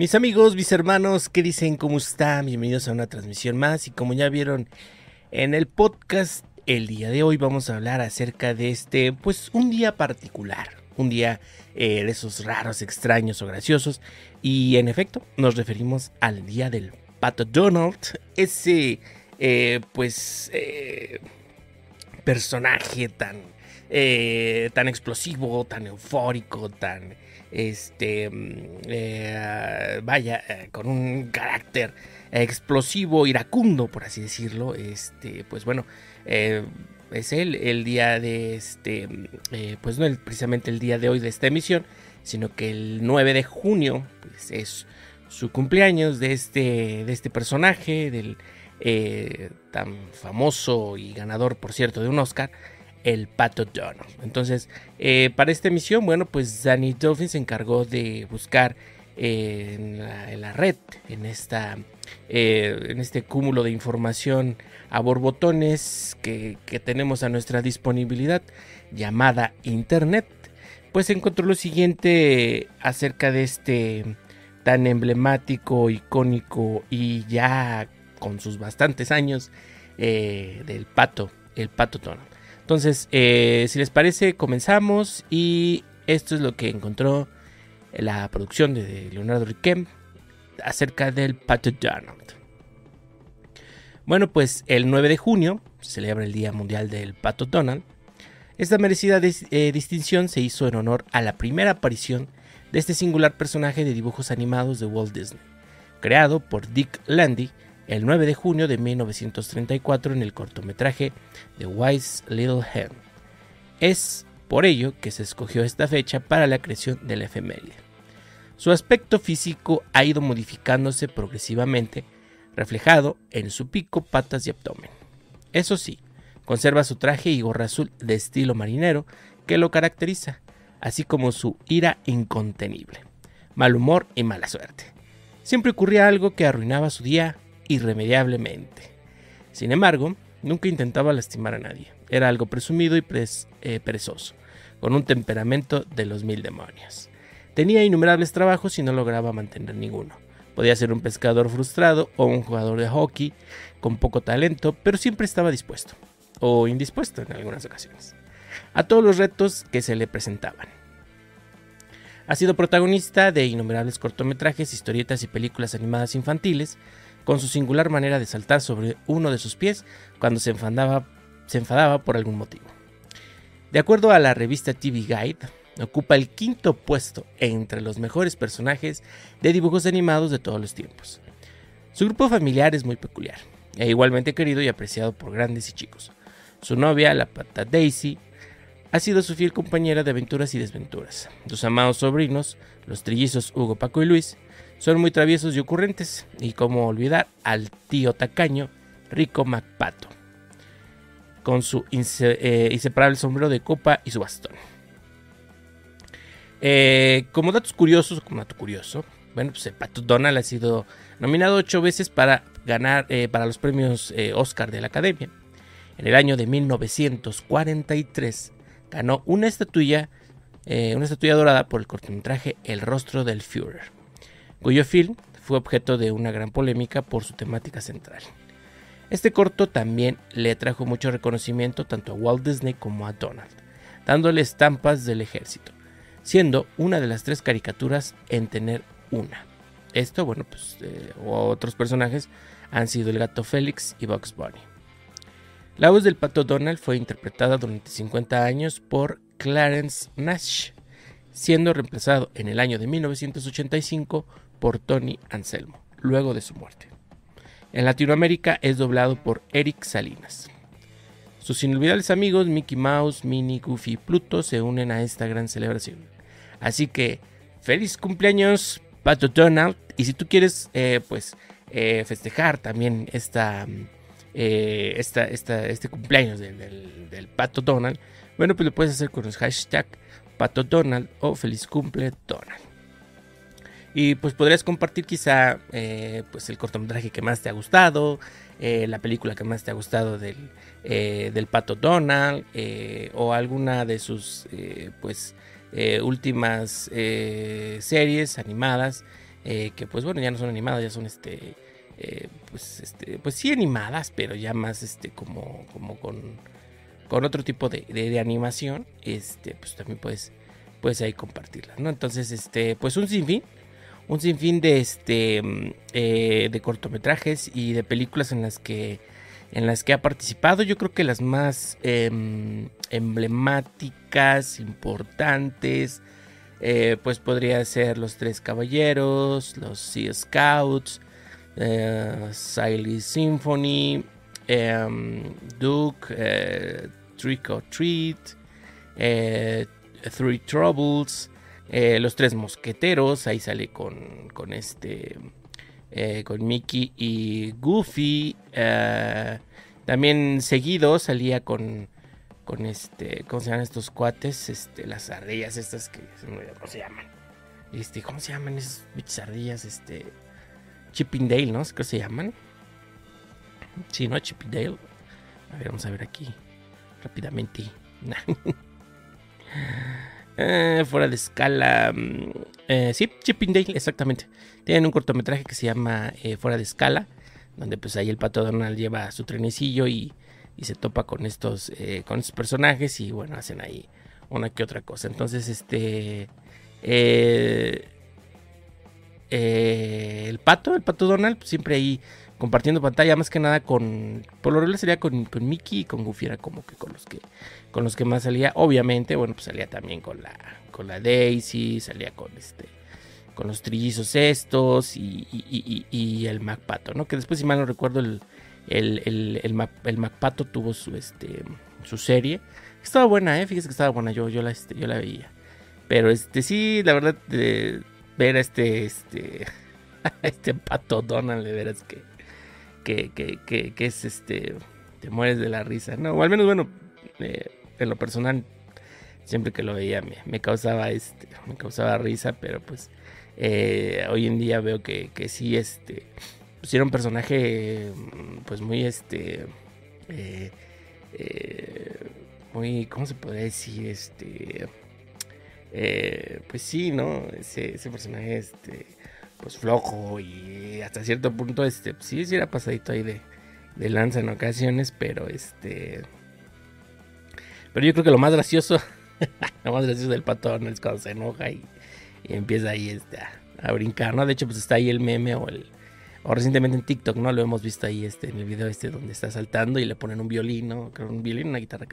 Mis amigos, mis hermanos, ¿qué dicen? ¿Cómo están? Bienvenidos a una transmisión más y como ya vieron en el podcast, el día de hoy vamos a hablar acerca de este, pues un día particular, un día eh, de esos raros, extraños o graciosos y en efecto nos referimos al día del Pato Donald, ese, eh, pues, eh, personaje tan, tan explosivo, tan eufórico, tan este, mm, eh, vaya, eh, con un carácter explosivo, iracundo, por así decirlo, este, pues bueno, eh, es él el día de este, pues no precisamente el día de hoy de esta emisión, sino que el 9 de junio, pues es su cumpleaños de este, de este personaje, del tan famoso y ganador, por cierto, de un Oscar, el Pato Donald. Entonces, eh, para esta emisión, bueno, pues Danny Dolphin se encargó de buscar eh, en, la, red, en, esta, eh, en este cúmulo de información a borbotones que, que tenemos a nuestra disponibilidad, llamada Internet, pues encontró lo siguiente acerca de este tan emblemático, icónico y ya con sus bastantes años del pato, el pato Donald. Entonces, eh, si les parece, comenzamos y esto es lo que encontró la producción de Leonardo Riquem acerca del Pato Donald. Bueno, pues el 9 de junio se celebra el Día Mundial del Pato Donald. Esta merecida eh, distinción se hizo en honor a la primera aparición de este singular personaje de dibujos animados de Walt Disney, creado por Dick Landy el 9 de junio de 1934 en el cortometraje The Wise Little Hen. Es por ello que se escogió esta fecha para la creación de la efeméride. Su aspecto físico ha ido modificándose progresivamente, reflejado en su pico, patas y abdomen. Eso sí, conserva su traje y gorra azul de estilo marinero que lo caracteriza, así como su ira incontenible, mal humor y mala suerte. Siempre ocurría algo que arruinaba su día irremediablemente. Sin embargo, nunca intentaba lastimar a nadie. Era algo presumido y eh, perezoso, con un temperamento de los mil demonios. Tenía innumerables trabajos y no lograba mantener ninguno. Podía ser un pescador frustrado o un jugador de hockey con poco talento, pero siempre estaba dispuesto, o indispuesto en algunas ocasiones, a todos los retos que se le presentaban. Ha sido protagonista de innumerables cortometrajes, historietas y películas animadas infantiles, con su singular manera de saltar sobre uno de sus pies cuando se enfadaba, se enfadaba por algún motivo. De acuerdo a la revista TV Guide, ocupa el quinto puesto entre los mejores personajes de dibujos animados de todos los tiempos. Su grupo familiar es muy peculiar, e igualmente querido y apreciado por grandes y chicos. Su novia, la pata Daisy, ha sido su fiel compañera de aventuras y desventuras. Sus amados sobrinos, los trillizos Hugo, Paco y Luis, son muy traviesos y ocurrentes, y como olvidar al tío tacaño Rico Macpato, con su eh, inseparable sombrero de copa y su bastón. Eh, como datos curiosos, como dato curioso, bueno, pues el Pato Donald ha sido nominado ocho veces para ganar eh, para los premios Oscar de la Academia. En el año de 1943 ganó una estatuilla, una estatuilla dorada por el cortometraje El rostro del Führer cuyo film fue objeto de una gran polémica por su temática central. Este corto también le trajo mucho reconocimiento tanto a Walt Disney como a Donald, dándole estampas del ejército, siendo una de las tres caricaturas en tener una. Esto, bueno, pues eh, otros personajes han sido el gato Félix y Bugs Bunny. La voz del pato Donald fue interpretada durante 50 años por Clarence Nash, siendo reemplazado en el año de 1985 por Tony Anselmo, luego de su muerte. En Latinoamérica es doblado por Eric Salinas. Sus inolvidables amigos Mickey Mouse, Minnie, Goofy y Pluto se unen a esta gran celebración. Así que feliz cumpleaños Pato Donald y si tú quieres eh, pues eh, festejar también esta, eh, esta, este cumpleaños del, del, Pato Donald, bueno pues lo puedes hacer con los hashtag Pato Donald o feliz cumple Donald. Y pues podrías compartir quizá eh, pues el cortometraje que más te ha gustado, eh, la película que más te ha gustado del, eh, del Pato Donald o alguna de sus pues últimas series animadas que pues bueno, ya no son animadas, ya son este, pues, este, pues sí animadas, pero ya más este, como, como con, con otro tipo de, de, animación, este, pues también puedes, puedes ahí compartirlas, ¿no? Entonces, este, pues un sinfín un sinfín de este eh, de cortometrajes y de películas en las que en las que ha participado. Yo creo que las más em, emblemáticas importantes eh, pues podría ser los tres caballeros los sea scouts eh, Siley Symphony em, Duke Trick or Treat Three Troubles eh, los tres mosqueteros, ahí sale con, con este, eh, con Mickey y Goofy. Eh, también seguido salía con, con este, ¿cómo se llaman estos cuates? Este, las ardillas estas que, ¿cómo se llaman? Este, ¿cómo se llaman esas bichas ardillas? Este, Chippendale, ¿no? ¿Qué se llaman? Sí, ¿no? Chippendale. A ver, vamos a ver aquí rápidamente. Eh, fuera de escala. Mm, eh, sí, Chippendale, exactamente. Tienen un cortometraje que se llama eh, Fuera de escala. Donde pues ahí el pato Donald lleva su trenecillo y, se topa con estos, con estos personajes. Y bueno, hacen ahí una que otra cosa. Entonces, este. el pato, el pato Donald, pues, siempre ahí compartiendo pantalla, más que nada con, por lo regular sería con, con Mickey y con Goofy, era como que con los que, con los que más salía, obviamente, bueno, pues salía también con la, con la Daisy, salía con este, con los trillizos estos y, y, y, el MacPato, ¿no? Que después, si mal no recuerdo, el, el, el, el, Mac, el MacPato tuvo su, este, su serie, estaba buena, ¿eh? Fíjese que estaba buena, yo, yo, la, este, yo la veía. Pero este sí, la verdad, de ver a este, este, este pato Donald, de veras que que, que, que, es este, te mueres de la risa, ¿no? O al menos, bueno, eh, en lo personal, siempre que lo veía me, causaba, este, me causaba risa, pero pues eh, hoy en día veo que, que sí, este, pues era un personaje, pues muy, este, eh, muy, ¿cómo se podría decir? Este, pues sí, ¿no? Ese, ese personaje, este pues flojo y hasta cierto punto este pues, sí sí era pasadito ahí de, de lanza en ocasiones pero este pero yo creo que lo más gracioso lo más gracioso del patrón es cuando se enoja y, empieza ahí este, a, brincar no de hecho pues está ahí el meme o el o recientemente en TikTok no lo hemos visto ahí este en el video este donde está saltando y le ponen un violín no un violín una guitarra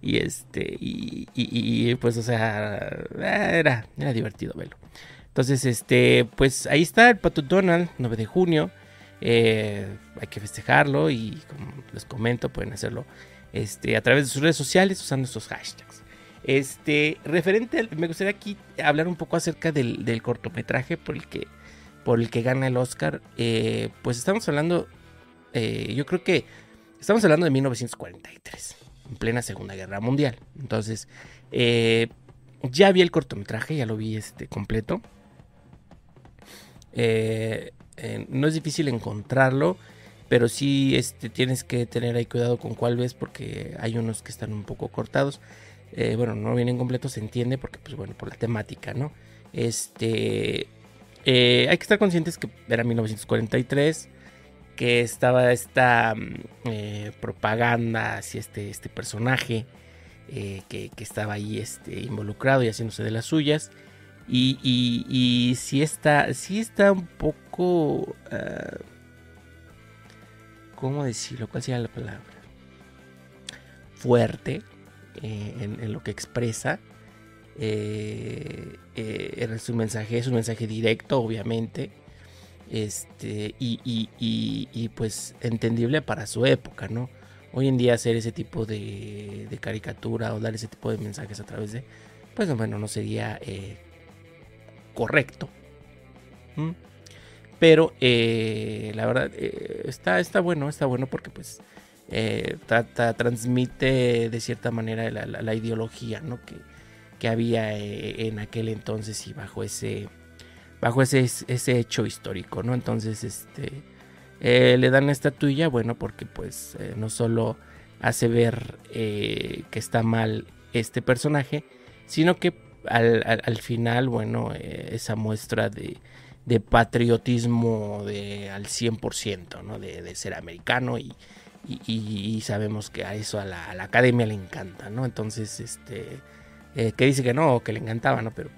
y este y, y, y pues o sea era era divertido verlo entonces, este, pues ahí está el Pato Donald, 9 de junio. Eh, hay que festejarlo y como les comento, pueden hacerlo este, a través de sus redes sociales usando estos hashtags. Este, referente, me gustaría aquí hablar un poco acerca del, cortometraje por el que, por el que gana el Oscar. Eh, pues estamos hablando, eh, yo creo que estamos hablando de 1943, en plena Segunda Guerra Mundial. Entonces, ya vi el cortometraje, ya lo vi este completo. Eh, eh, no es difícil encontrarlo, pero sí este, tienes que tener ahí cuidado con cuál ves porque hay unos que están un poco cortados. Eh, bueno, no vienen completos, se entiende porque, pues bueno, por la temática, ¿no? Este, hay que estar conscientes que era 1943, que estaba esta mm, propaganda hacia este, este personaje que, que, estaba ahí este, involucrado y haciéndose de las suyas. Y, y, sí está, sí está un poco... Uh, ¿Cómo decirlo? ¿Cuál sería la palabra? Fuerte eh, en, lo que expresa. Eh, eh, su mensaje es un mensaje directo, obviamente. Este, y, y, y, pues entendible para su época, ¿no? Hoy en día hacer ese tipo de, de caricatura o dar ese tipo de mensajes a través de, pues bueno, no sería correcto. ¿Mm? Pero eh, la verdad eh, está, está bueno, está bueno porque pues eh, transmite de cierta manera la, ideología ¿no? que, que había en aquel entonces y bajo ese bajo ese, ese hecho histórico, ¿no? Entonces, este le dan esta tuya, bueno, porque pues no solo hace ver que está mal este personaje, sino que al, al, final, bueno, eh, esa muestra de, de patriotismo de, al 100%, ¿no? De, de ser americano y, y, sabemos que a eso a la, academia le encanta, ¿no? Entonces, este, eh, que dice que no, que le encantaba, ¿no? Pero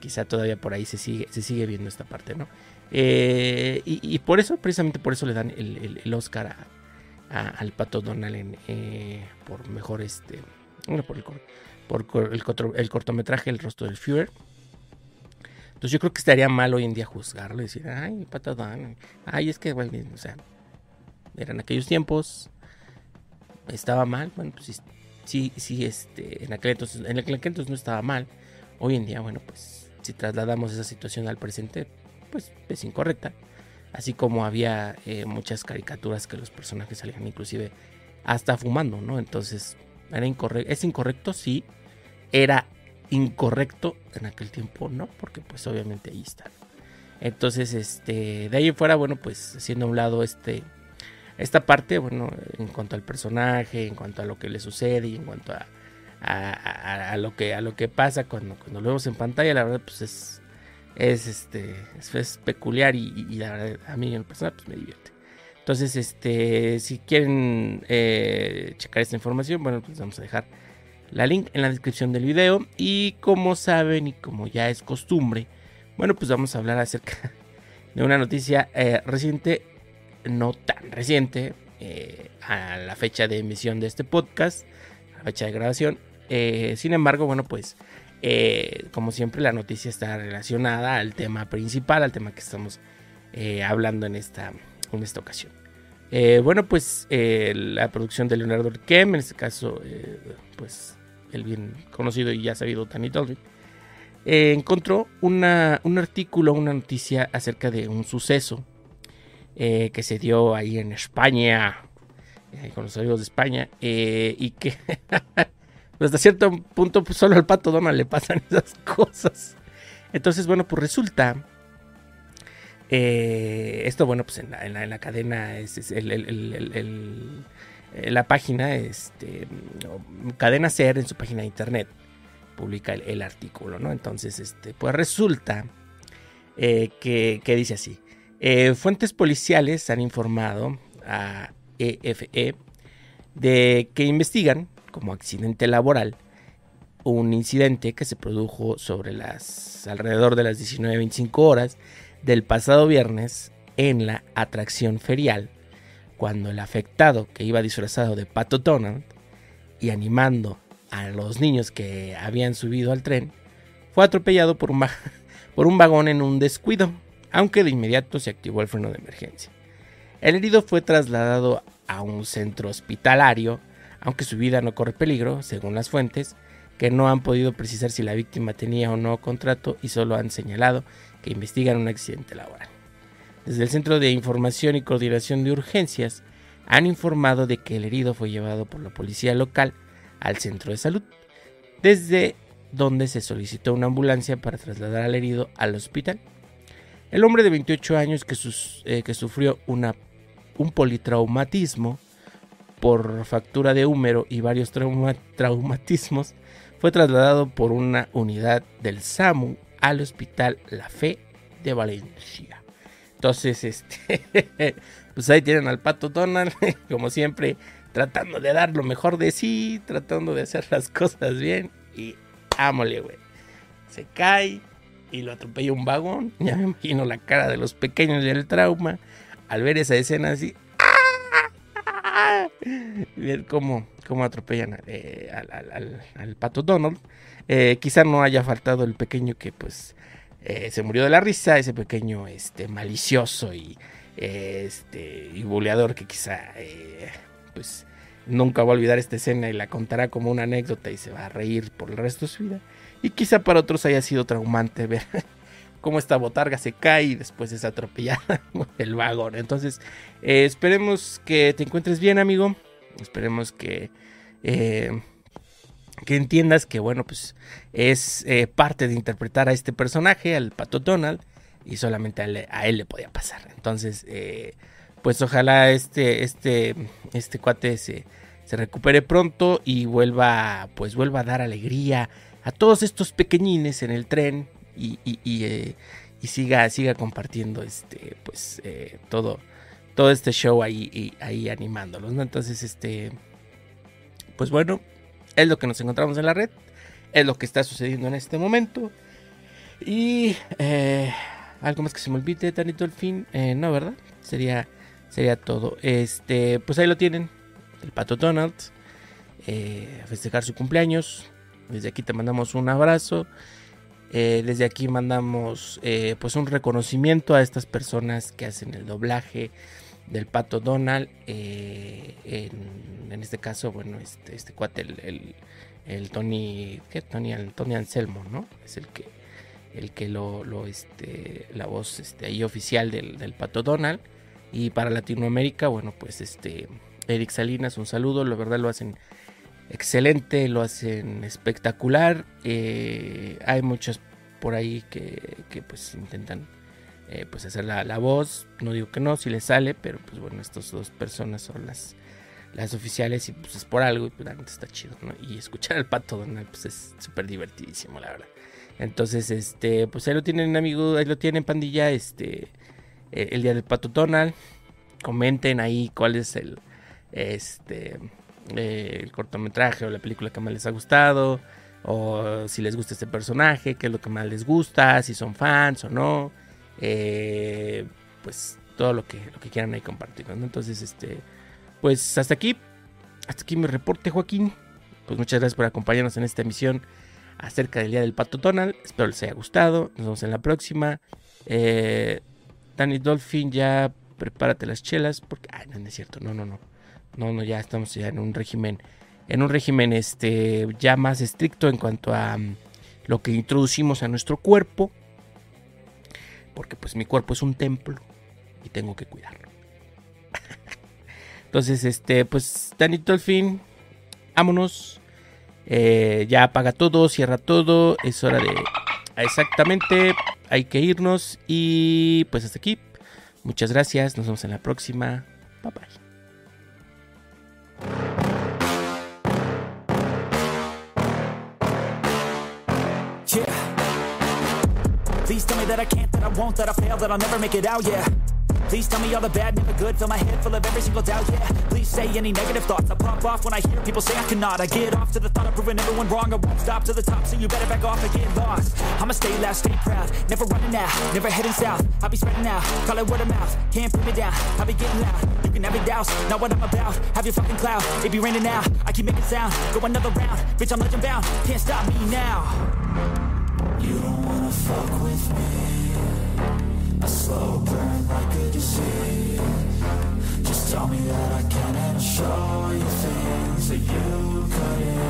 quizá todavía por ahí se sigue, se sigue viendo esta parte, ¿no? Eh, y, por eso, precisamente por eso le dan el, Oscar al Pato Donald eh, por mejor, este, bueno, por el, por el, cortometraje El rostro del Führer. Entonces yo creo que estaría mal hoy en día juzgarlo y decir, ay, Pato Donald, ay, es que, bueno, o sea, eran aquellos tiempos, estaba mal, bueno, pues sí, sí, este, en aquel entonces, en aquel entonces no estaba mal. Hoy en día, bueno, pues si trasladamos esa situación al presente, pues es incorrecta. Así como había eh, muchas caricaturas que los personajes salían inclusive hasta fumando, ¿no? Entonces, era incorrecto, es incorrecto, sí. Era incorrecto en aquel tiempo, ¿no? Porque pues obviamente ahí está. Entonces, este, de ahí fuera, bueno, pues haciendo a un lado este esta parte, bueno, en cuanto al personaje, en cuanto a lo que le sucede y en cuanto a, a, lo, que, a lo que pasa cuando, cuando lo vemos en pantalla, la verdad, pues es, es, este, es, peculiar y, la verdad, a mí en personal, pues me divierte. Entonces, este, si quieren eh, checar esta información, bueno, pues vamos a dejar la link en la descripción del video. Y como saben y como ya es costumbre, bueno, pues vamos a hablar acerca de una noticia eh, reciente no tan reciente eh, a la fecha de emisión de este podcast, a la fecha de grabación. Eh, sin embargo, bueno, pues como siempre la noticia está relacionada al tema principal, al tema que estamos hablando en esta, en esta ocasión. bueno, pues la producción de Leonardo Kem, en este caso, pues el bien conocido y ya sabido Danny Dalton, encontró una, un artículo, una noticia acerca de un suceso eh, que se dio ahí en España, eh, con los amigos de España, eh, y que hasta cierto punto pues, solo al pato Donald le pasan esas cosas. Entonces, bueno, pues resulta, esto bueno, pues en la, en la, cadena, es, la página, este, Cadena Ser en su página de internet publica el, artículo, ¿no? Entonces, este, pues resulta que, que dice así. Eh, fuentes policiales han informado a EFE e de que investigan como accidente laboral un incidente que se produjo sobre las alrededor de las 19.25 horas del pasado viernes en la atracción ferial, cuando el afectado que iba disfrazado de Pato Donald y animando a los niños que habían subido al tren, fue atropellado por un, por un vagón en un descuido aunque de inmediato se activó el freno de emergencia. El herido fue trasladado a un centro hospitalario, aunque su vida no corre peligro, según las fuentes, que no han podido precisar si la víctima tenía o no contrato y solo han señalado que investigan un accidente laboral. Desde el Centro de Información y Coordinación de Urgencias han informado de que el herido fue llevado por la policía local al centro de salud, desde donde se solicitó una ambulancia para trasladar al herido al hospital. El hombre de 28 años que, eh, que sufrió un politraumatismo por factura de húmero y varios traumatismos fue trasladado por una unidad del SAMU al Hospital La Fe de Valencia. Entonces, este, pues ahí tienen al pato Donald, como siempre, tratando de dar lo mejor de sí, tratando de hacer las cosas bien. Y ámole, güey. Se cae, y lo atropella un vagón. Ya me imagino la cara de los pequeños del trauma al ver esa escena así. Ver cómo, cómo atropellan eh, al, pato Donald. Eh, quizá no haya faltado el pequeño que pues eh, se murió de la risa, ese pequeño este, malicioso y, este, y buleador que quizá pues nunca va a olvidar esta escena y la contará como una anécdota y se va a reír por el resto de su vida. Y quizá para otros haya sido traumante ver cómo esta botarga se cae y después es atropellada el vagón. Entonces, eh, esperemos que te encuentres bien, amigo. Esperemos que, eh, que entiendas que, bueno, pues es eh, parte de interpretar a este personaje, al pato Donald, y solamente a él, le podía pasar. Entonces, pues ojalá este, este, este cuate se, recupere pronto y vuelva, pues vuelva a dar alegría a todos estos pequeñines en el tren y, y, siga, siga compartiendo este, pues, todo, todo este show ahí, ahí animándolos. Entonces, este, pues bueno, es lo que nos encontramos en la red, es lo que está sucediendo en este momento. Y eh, algo más que se me olvide, Tanito el fin, eh, no, ¿verdad? Sería, sería todo. Este, pues ahí lo tienen, el pato Donald, eh, a festejar su cumpleaños. Desde aquí te mandamos un abrazo. desde aquí mandamos pues un reconocimiento a estas personas que hacen el doblaje del pato Donald. En, este caso, bueno, este, este cuate, el, el, Tony, ¿qué? Tony, Tony Anselmo, ¿no? Es el que el que lo, lo este, la voz este, ahí oficial del, del, Pato Donald. Y para Latinoamérica, bueno, pues este, Eric Salinas, un saludo, la verdad lo hacen excelente, lo hacen espectacular. Eh, hay muchos por ahí que, que pues intentan eh, pues hacer la, la, voz, no digo que no, si le sale, pero pues bueno, estas dos personas son las, las oficiales y pues es por algo y pues está chido, ¿no? Y escuchar al Pato Donald pues es súper divertidísimo, la verdad. Entonces, este, pues ahí lo tienen, amigos, ahí lo tienen, pandilla, este, eh, el día del Pato Tonal. Comenten ahí cuál es el, este, eh, el cortometraje o la película que más les ha gustado. O si les gusta este personaje, qué es lo que más les gusta, si son fans o no. Eh, pues todo lo que, lo que quieran ahí compartir. Entonces, este, pues hasta aquí. Hasta aquí mi reporte, Joaquín. Pues muchas gracias por acompañarnos en esta emisión acerca del Día del Pato Donald. Espero les haya gustado. Nos vemos en la próxima. Eh, Danny Dolphin, ya prepárate las chelas. Porque, ay, no, es cierto. No, no, no. No, no, ya estamos ya en un régimen. En un régimen este, ya más estricto en cuanto a mm, lo que introducimos a nuestro cuerpo. Porque pues mi cuerpo es un templo y tengo que cuidarlo. Entonces, este, pues, Danny Dolphin, vámonos. Eh, ya apaga todo, cierra todo. Es hora de... Exactamente. Hay que irnos. Y pues hasta aquí. Muchas gracias. Nos vemos en la próxima. Bye bye. Please tell me that I can't, that I won't, that I fail, that I'll never make it out, yeah. Please tell me all the bad, never good. Fill my head full of every single doubt, yeah. Please say any negative thoughts. I pop off when I hear people say I cannot. I get off to the thought of proving everyone wrong. I won't stop to the top, so you better back off and get lost. I'ma stay loud, stay proud. Never running out, never heading south. I'll be spreading out, call it word of mouth. Can't put me down, I'll be getting loud. You can have it douse, not what I'm about. Have your fucking cloud, it be raining now. I keep making sound, go another round. Bitch, I'm legend bound, can't stop me now. You don't wanna fuck a slow burn like a disease Just tell me that I can and I'll show you things that you couldn't